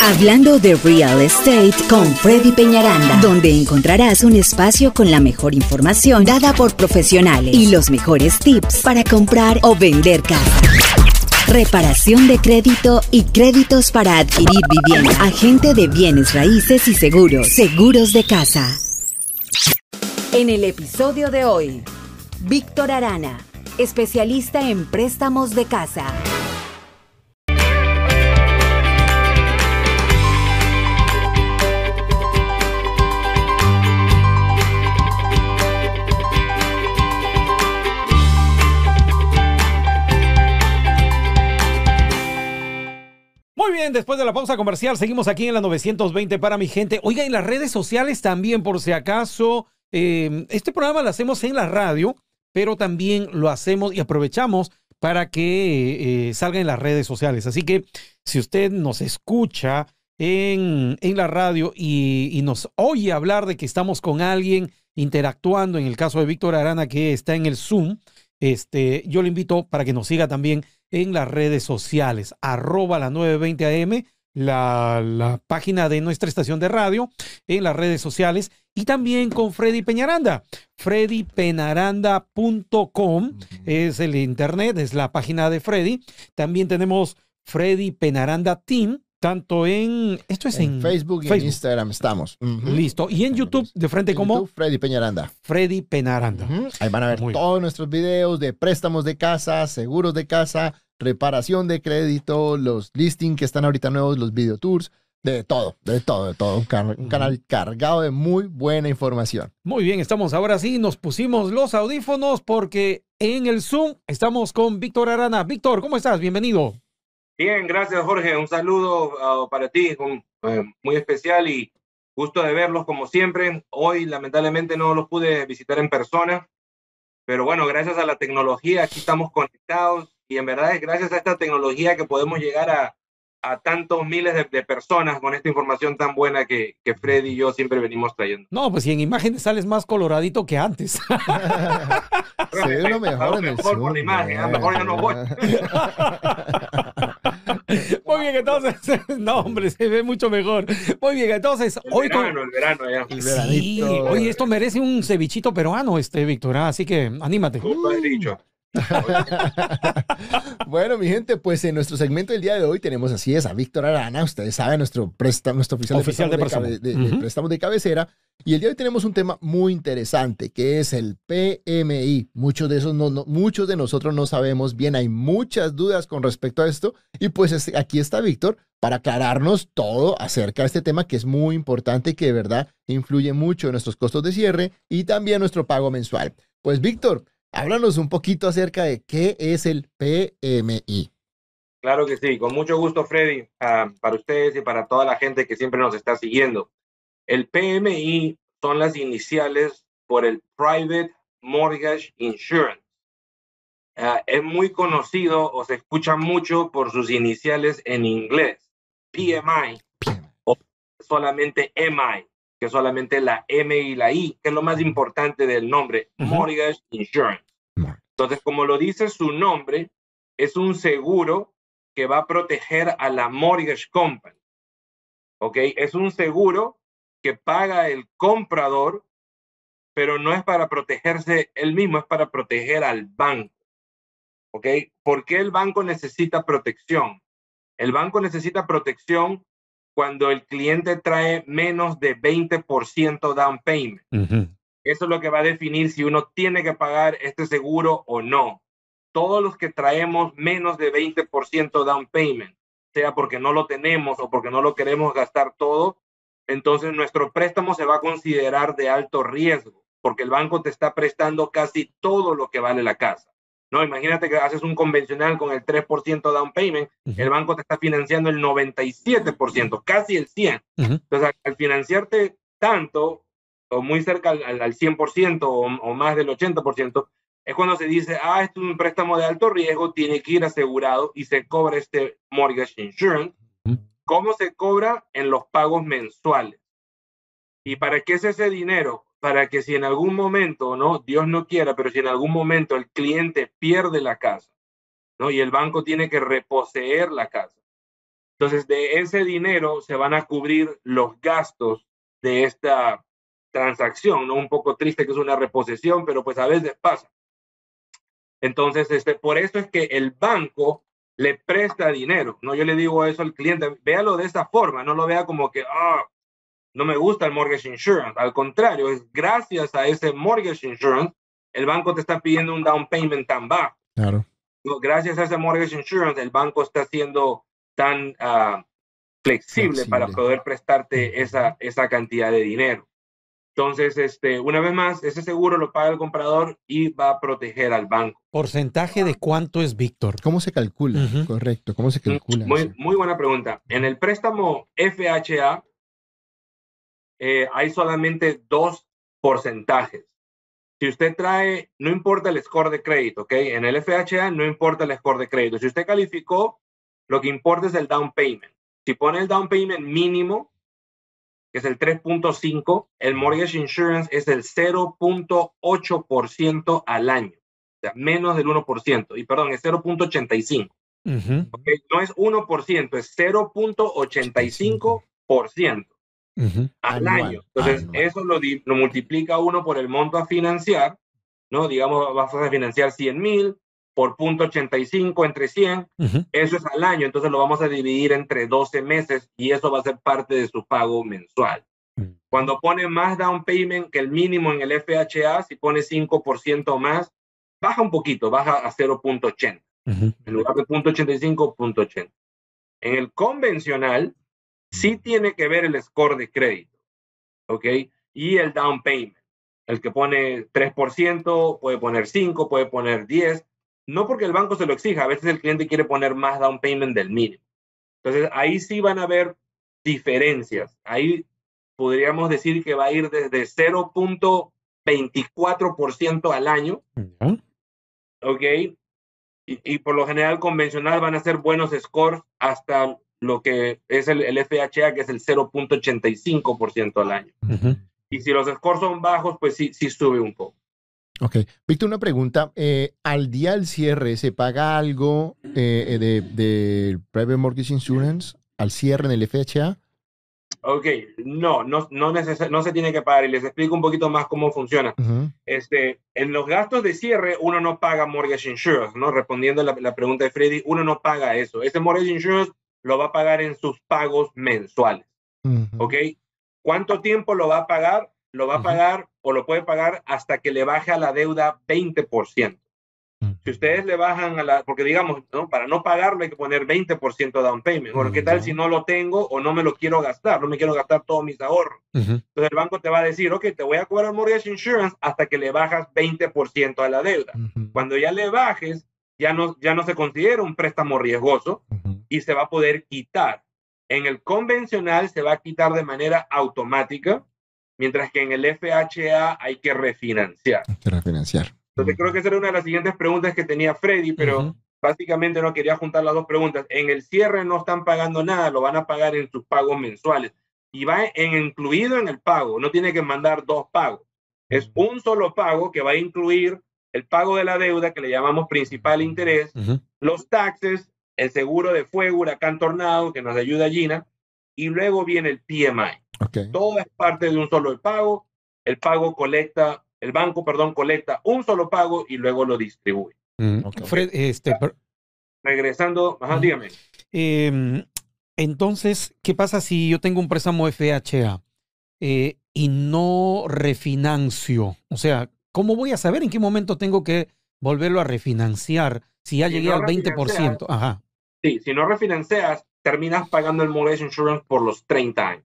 Hablando de Real Estate con Freddy Peñaranda, donde encontrarás un espacio con la mejor información dada por profesionales y los mejores tips para comprar o vender casa. Reparación de crédito y créditos para adquirir vivienda. Agente de bienes raíces y seguros. Seguros de casa. En el episodio de hoy, Víctor Arana, especialista en préstamos de casa. Después de la pausa comercial, seguimos aquí en la 920 para mi gente. Oiga, en las redes sociales también, por si acaso, eh, este programa lo hacemos en la radio, pero también lo hacemos y aprovechamos para que eh, salga en las redes sociales. Así que si usted nos escucha en, la radio y, y, nos oye hablar de que estamos con alguien interactuando, en el caso de Víctor Arana, que está en el Zoom, este, yo le invito para que nos siga también en las redes sociales, arroba la 920 AM, la, la, página de nuestra estación de radio, en las redes sociales y también con Freddy Peñaranda. freddypenaranda.com es el internet, es la página de Freddy. También tenemos Freddy Penaranda Team, tanto en esto es en, en Facebook y Facebook. en Instagram estamos. Uh -huh. Listo. Y en YouTube de frente como Freddy Peñaranda. Freddy Penaranda. Uh -huh. Ahí van a ver Muy todos bien. nuestros videos de préstamos de casa, seguros de casa, reparación de crédito, los listings que están ahorita nuevos, los video tours, de todo, de todo, de todo. Un, can un canal cargado de muy buena información. Muy bien, estamos ahora sí, nos pusimos los audífonos porque en el Zoom estamos con Víctor Arana. Víctor, ¿cómo estás? Bienvenido. Bien, gracias Jorge. Un saludo uh, para ti, uh, muy especial y gusto de verlos como siempre. Hoy lamentablemente no los pude visitar en persona, pero bueno, gracias a la tecnología aquí estamos conectados y en verdad es gracias a esta tecnología que podemos llegar a, a tantos miles de, de, personas con esta información tan buena que, que Freddy y yo siempre venimos trayendo. No, pues si en imágenes sales más coloradito que antes. Se ve lo mejor en el mejor por la imagen, a lo mejor ya no voy. Muy bien, entonces, no, hombre, se ve mucho mejor. Muy bien, entonces, el hoy verano, el verano ya. El sí, oye, esto merece un cevichito peruano, este, Víctor, ¿ah? así que anímate. Como has dicho. bueno, mi gente, pues en nuestro segmento del día de hoy tenemos así es a Víctor Arana, ustedes saben, nuestro, presta, nuestro oficial, oficial de, préstamo de, de, uh -huh. de, préstamos de cabecera. Y el día de hoy tenemos un tema muy interesante que es el PMI. Muchos de esos no, no, muchos de nosotros no sabemos bien, hay muchas dudas con respecto a esto. Y pues es, aquí está Víctor para aclararnos todo acerca de este tema que es muy importante y que de verdad influye mucho en nuestros costos de cierre y también nuestro pago mensual. Pues Víctor, Háblanos un poquito acerca de qué es el PMI. Claro que sí, con mucho gusto, Freddy, uh, para ustedes y para toda la gente que siempre nos está siguiendo. El PMI son las iniciales por el Private Mortgage Insurance. Uh, es muy conocido o se escucha mucho por sus iniciales en inglés, PMI, o solamente MI que solamente la M y la I, que es lo más importante del nombre, uh -huh. Mortgage Insurance. Entonces, como lo dice su nombre, es un seguro que va a proteger a la mortgage company. ¿Ok? Es un seguro que paga el comprador, pero no es para protegerse él mismo, es para proteger al banco. ¿Ok? ¿Por qué el banco necesita protección? El banco necesita protección cuando el cliente trae menos de 20% down payment. Uh -huh. Eso es lo que va a definir si uno tiene que pagar este seguro o no. Todos los que traemos menos de 20% down payment, sea porque no lo tenemos o porque no lo queremos gastar todo, entonces nuestro préstamo se va a considerar de alto riesgo, porque el banco te está prestando casi todo lo que vale la casa. No, imagínate que haces un convencional con el 3% down payment, uh -huh. el banco te está financiando el 97%, casi el 100%. Uh -huh. Entonces, al financiarte tanto, o muy cerca al, al 100% o, o, más del 80%, es cuando se dice, ah, esto es un préstamo de alto riesgo, tiene que ir asegurado y se cobra este mortgage insurance. Uh -huh. ¿Cómo se cobra? En los pagos mensuales. ¿Y para qué es ese dinero? Para que si en algún momento, ¿no? Dios no quiera, pero si en algún momento el cliente pierde la casa, ¿no? Y el banco tiene que reposeer la casa. Entonces, de ese dinero se van a cubrir los gastos de esta transacción, ¿no? Un poco triste que es una reposición, pero pues a veces pasa. Entonces, este, por eso es que el banco le presta dinero, ¿no? Yo le digo eso al cliente, véalo de esta forma, no lo vea como que, ah, no me gusta el mortgage insurance. Al contrario, es gracias a ese mortgage insurance, el banco te está pidiendo un down payment tan bajo. Claro. Gracias a ese mortgage insurance, el banco está siendo tan ah, flexible, Flexible. para poder prestarte esa, esa cantidad de dinero. Entonces, este, una vez más, ese seguro lo paga el comprador y va a proteger al banco. ¿Porcentaje de cuánto es Víctor? ¿Cómo se calcula? Correcto. ¿Cómo se calcula? Muy buena pregunta. En el préstamo FHA eh, hay solamente dos porcentajes. Si usted trae, no importa el score de crédito, ¿ok? En el FHA no importa el score de crédito. Si usted calificó, lo que importa es el down payment. Si pone el down payment mínimo, que es el 3.5, el mortgage insurance es el 0.8% al año. O sea, menos del 1%. Y perdón, es 0.85. Ujú, ¿ok? No es 1%, es 0.85% ujú. al Anual, año. Entonces, anual. eso lo, lo multiplica uno por el monto a financiar, ¿no? Digamos, vas a financiar 100 mil por punto 85 entre 100, Ujú. eso es al año, entonces lo vamos a dividir entre 12 meses y eso va a ser parte de su pago mensual. Mm. Cuando pone más down payment que el mínimo en el FHA, si pone 5% más, baja un poquito, baja a 0.80 Ujú. en lugar de punto 85, punto 80. En el convencional, sí tiene que ver el score de crédito, ¿ok? Y el down payment. El que pone 3%, puede poner 5, puede poner 10. No porque el banco se lo exija, a veces el cliente quiere poner más down payment del mínimo. Entonces, ahí sí van a haber diferencias. Ahí podríamos decir que va a ir desde 0.24% al año. ¿ok? Y, y por lo general convencional van a ser buenos scores hasta lo que es el, el FHA, que es el 0.85% al año. Y si los scores son bajos, pues sí, sí sube un poco. Ok. Víctor, una pregunta. Eh, ¿Al día del cierre se paga algo eh, de, de Private Mortgage Insurance al cierre en el FHA? Ok, no, no, no, no se tiene que pagar. Y les explico un poquito más cómo funciona. Este, en los gastos de cierre, uno no paga mortgage insurance, ¿no? Respondiendo a la, la pregunta de Freddy, uno no paga eso. Ese mortgage insurance lo va a pagar en sus pagos mensuales. Ujú. ¿ok? ¿Cuánto tiempo lo va a pagar? Lo va a pagar o lo puede pagar hasta que le baje a la deuda 20%. Si ustedes le bajan a la, porque digamos, ¿no? para no pagarlo hay que poner 20% down payment. Bueno, ¿qué tal si no lo tengo o no me lo quiero gastar? No me quiero gastar todos mis ahorros. Entonces el banco te va a decir, ok, te voy a cobrar mortgage insurance hasta que le bajas 20% a la deuda. Cuando ya le bajes, ya no, ya no se considera un préstamo riesgoso, y se va a poder quitar. En el convencional se va a quitar de manera automática, mientras que en el FHA hay que refinanciar. Hay que refinanciar. Entonces creo que esa era una de las siguientes preguntas que tenía Freddy, pero básicamente no quería juntar las dos preguntas. En el cierre no están pagando nada, lo van a pagar en sus pagos mensuales y va en, incluido en el pago, no tiene que mandar dos pagos. Es un solo pago que va a incluir el pago de la deuda que le llamamos principal interés, los taxes, el seguro de fuego, huracán, tornado, que nos ayuda Gina, y luego viene el PMI. Ok. Todo es parte de un solo pago. El pago colecta, el banco, perdón, colecta un solo pago y luego lo distribuye. Mm. Ok. Fred, este, per- Regresando, ajá, dígame. em, entonces, ¿qué pasa si yo tengo un préstamo FHA eh, y no refinancio? O sea, ¿cómo voy a saber en qué momento tengo que volverlo a refinanciar si ya Si llegué no al 20%? Ajá. Sí, si no refinancias, terminas pagando el mortgage insurance por los 30 años.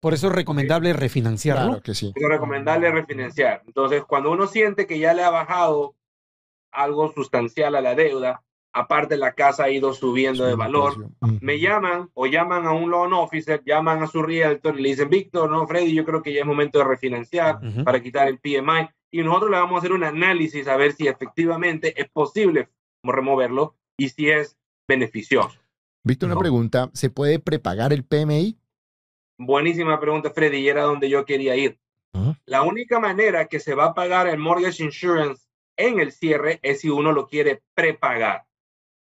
Por eso es recomendable refinanciarlo. Claro que sí. Es recomendable refinanciar. Entonces, cuando uno siente que ya le ha bajado algo sustancial a la deuda, aparte la casa ha ido subiendo de valor, me llaman o llaman a un loan officer, llaman a su realtor y le dicen, Víctor, no, Freddy, yo creo que ya es momento de refinanciar Ujú. para quitar el PMI. Y nosotros le vamos a hacer un análisis a ver si efectivamente es posible removerlo y si es beneficioso. Víctor, una No. pregunta. ¿Se puede prepagar el PMI? Buenísima pregunta, Freddy, y era donde yo quería ir. La única manera que se va a pagar el mortgage insurance en el cierre es si uno lo quiere prepagar.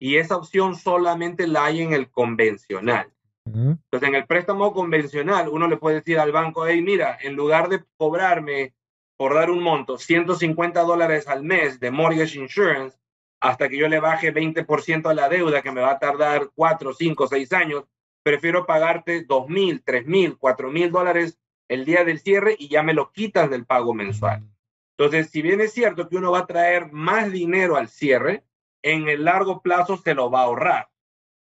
y esa opción solamente la hay en el convencional. Entonces, en el préstamo convencional, uno le puede decir al banco, hey, mira, en lugar de cobrarme por dar un monto, 150 dólares al mes de mortgage insurance, hasta que yo le baje 20% a la deuda, que me va a tardar 4, 5, 6 años, prefiero pagarte 2 mil, 3 mil, 4 mil dólares el día del cierre y ya me lo quitas del pago mensual. Entonces, si bien es cierto que uno va a traer más dinero al cierre, en el largo plazo se lo va a ahorrar.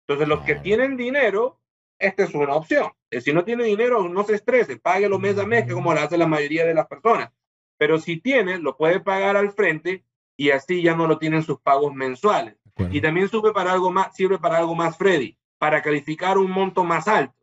Entonces, los que tienen dinero, esta es una opción. Eh, Si no tiene dinero, no se estrese, páguelo mes a mes, que como lo hace la mayoría de las personas. Pero si tiene, lo puede pagar al frente y así ya no lo tienen sus pagos mensuales. Y también sirve para algo más, sirve para algo más, Freddy, para calificar un monto más alto.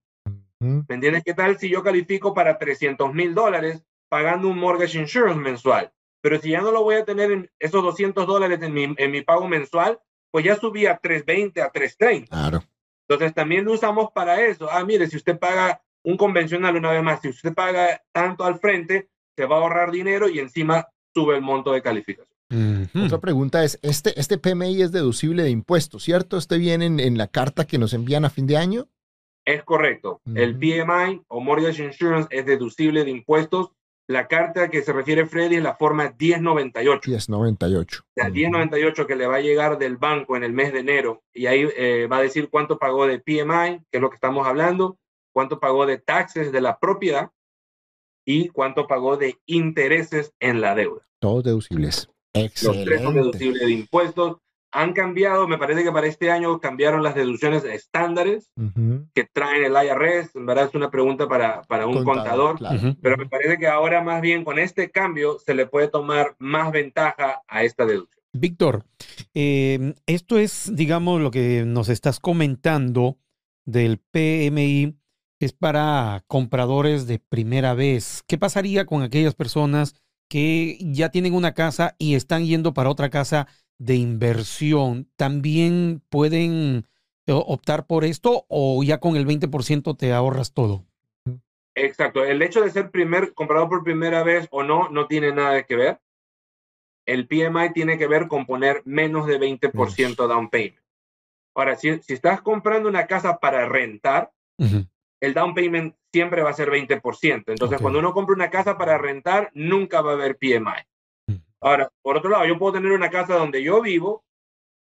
¿Me entiendes? ¿Qué tal si yo califico para 300 mil dólares pagando un mortgage insurance mensual? Pero si ya no lo voy a tener en esos 200 dólares en mi, en mi pago mensual, pues ya subí a 320, a 330. Claro. Entonces también lo usamos para eso. Ah, mire, si usted paga un convencional una vez más, si usted paga tanto al frente, se va a ahorrar dinero y encima sube el monto de calificación. Ujú. Otra pregunta es, este, este PMI es deducible de impuestos, ¿cierto? ¿Este viene en, en la carta que nos envían a fin de año? Es correcto. El Ujú. PMI o Mortgage Insurance es deducible de impuestos. La carta que se refiere Freddy es la forma 1098. 1098. La 1098 que le va a llegar del banco en el mes de enero y ahí eh, va a decir cuánto pagó de PMI, que es lo que estamos hablando, cuánto pagó de taxes de la propiedad y cuánto pagó de intereses en la deuda. Todos deducibles. Los tres son Excelente. deducibles de impuestos. Han cambiado, me parece que para este año cambiaron las deducciones estándares que traen el IRS. En verdad es una pregunta para, para un contador. claro. Pero me parece que ahora más bien con este cambio se le puede tomar más ventaja a esta deducción. Víctor, eh, esto es, digamos, lo que nos estás comentando del PMI, es para compradores de primera vez. ¿Qué pasaría con aquellas personas que ya tienen una casa y están yendo para otra casa de inversión? ¿También pueden eh, optar por esto o ya con el 20% te ahorras todo? Exacto. El hecho de ser primer comprador por primera vez o no no tiene nada que ver. El PMI tiene que ver con poner menos de 20% down payment. Ahora, si, si estás comprando una casa para rentar. El down payment siempre va a ser 20%. Entonces, cuando uno compra una casa para rentar, nunca va a haber PMI. Mm. Ahora, por otro lado, yo puedo tener una casa donde yo vivo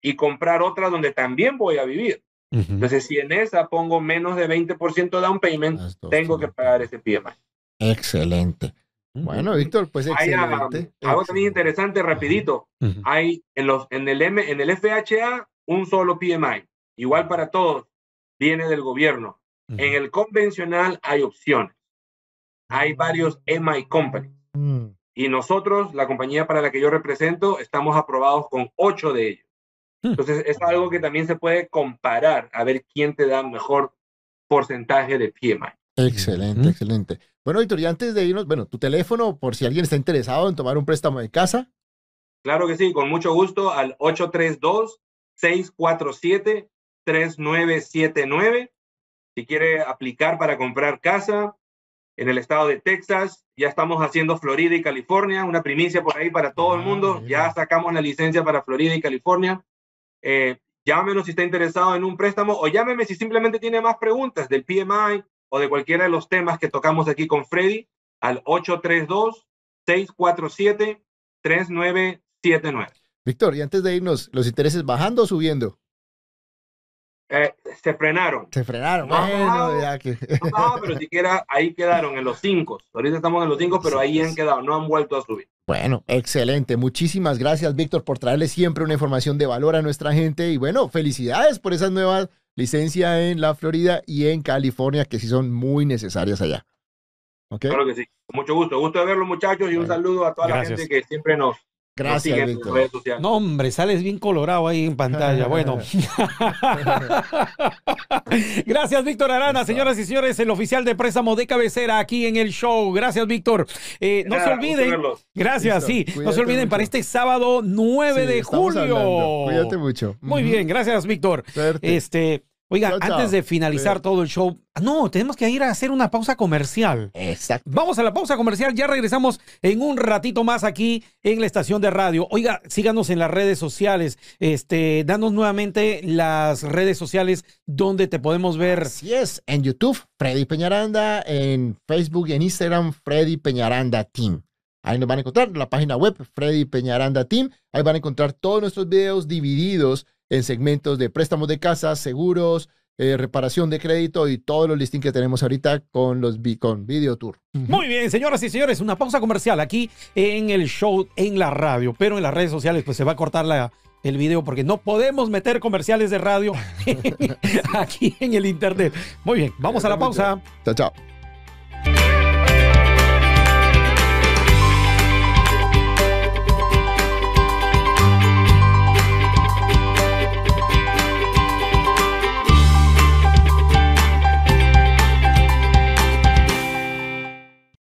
y comprar otra donde también voy a vivir. Entonces, si en esa pongo menos de 20% down payment, tengo que pagar ese PMI. Excelente. Bueno, Víctor, pues Hay excelente. algo también interesante, rapidito. Hay en, los, en, el M, en el FHA un solo PMI, igual para todos, viene del gobierno. En el convencional hay opciones. Hay varios MI companies. Mm, Y nosotros, la compañía para la que yo represento, estamos aprobados con ocho de ellos. Hmm. Entonces, es algo que también se puede comparar a ver quién te da mejor porcentaje de PMI. Excelente, excelente. Bueno, Víctor, y antes de irnos, bueno, tu teléfono, por si alguien está interesado en tomar un préstamo de casa. Claro que sí, con mucho gusto al 832-647-3979. Si quiere aplicar para comprar casa en el estado de Texas, ya estamos haciendo Florida y California, una primicia por ahí para todo el Ah, mundo. Ya sacamos la licencia para Florida y California. Eh, llámenos si está interesado en un préstamo o llámeme si simplemente tiene más preguntas del PMI o de cualquiera de los temas que tocamos aquí con Freddy al 832-647-3979. Víctor, y antes de irnos, ¿los intereses bajando o subiendo? Eh, se frenaron. Se frenaron. No, bueno, ya que. No, pero siquiera ahí quedaron en los cinco. Ahorita estamos en los cinco, pero ahí han quedado, no han vuelto a subir. Bueno, excelente. Muchísimas gracias, Víctor, por traerle siempre una información de valor a nuestra gente. Y bueno, felicidades por esas nuevas licencias en la Florida y en California, que sí son muy necesarias allá. Claro que sí. Con mucho gusto. Gusto de verlos, muchachos, y un Bueno. saludo a toda Gracias. la gente que siempre nos Gracias, Víctor. No, hombre, sales bien colorado ahí en pantalla. Bueno. Gracias, Víctor Arana, señoras y señores, el oficial de préstamo de cabecera aquí en el show. Gracias, Víctor. Eh, no se olviden. Gracias, Listo, sí. No se olviden mucho. para este sábado 9 Sí, de julio. hablando. Cuídate mucho. Muy bien, gracias, Víctor. Este, Oiga, Chao, chao. antes de finalizar todo el show, no, tenemos que ir a hacer una pausa comercial. Exacto. Vamos a la pausa comercial, ya regresamos en un ratito más aquí en la estación de radio. Oiga, síganos en las redes sociales, este, danos nuevamente las redes sociales donde te podemos ver. Así es, en YouTube, Freddy Peñaranda, en Facebook y en Instagram, Freddy Peñaranda Team. Ahí nos van a encontrar la página web, Freddy Peñaranda Team. Ahí van a encontrar todos nuestros videos divididos en segmentos de préstamos de casa, seguros, eh, reparación de crédito y todos los listings que tenemos ahorita con los con Video Tour. Muy bien, señoras y señores, una pausa comercial aquí en el show en la radio, pero en las redes sociales pues se va a cortar la, el video porque no podemos meter comerciales de radio aquí en el internet. Muy bien, vamos a la pausa. Chao, chao.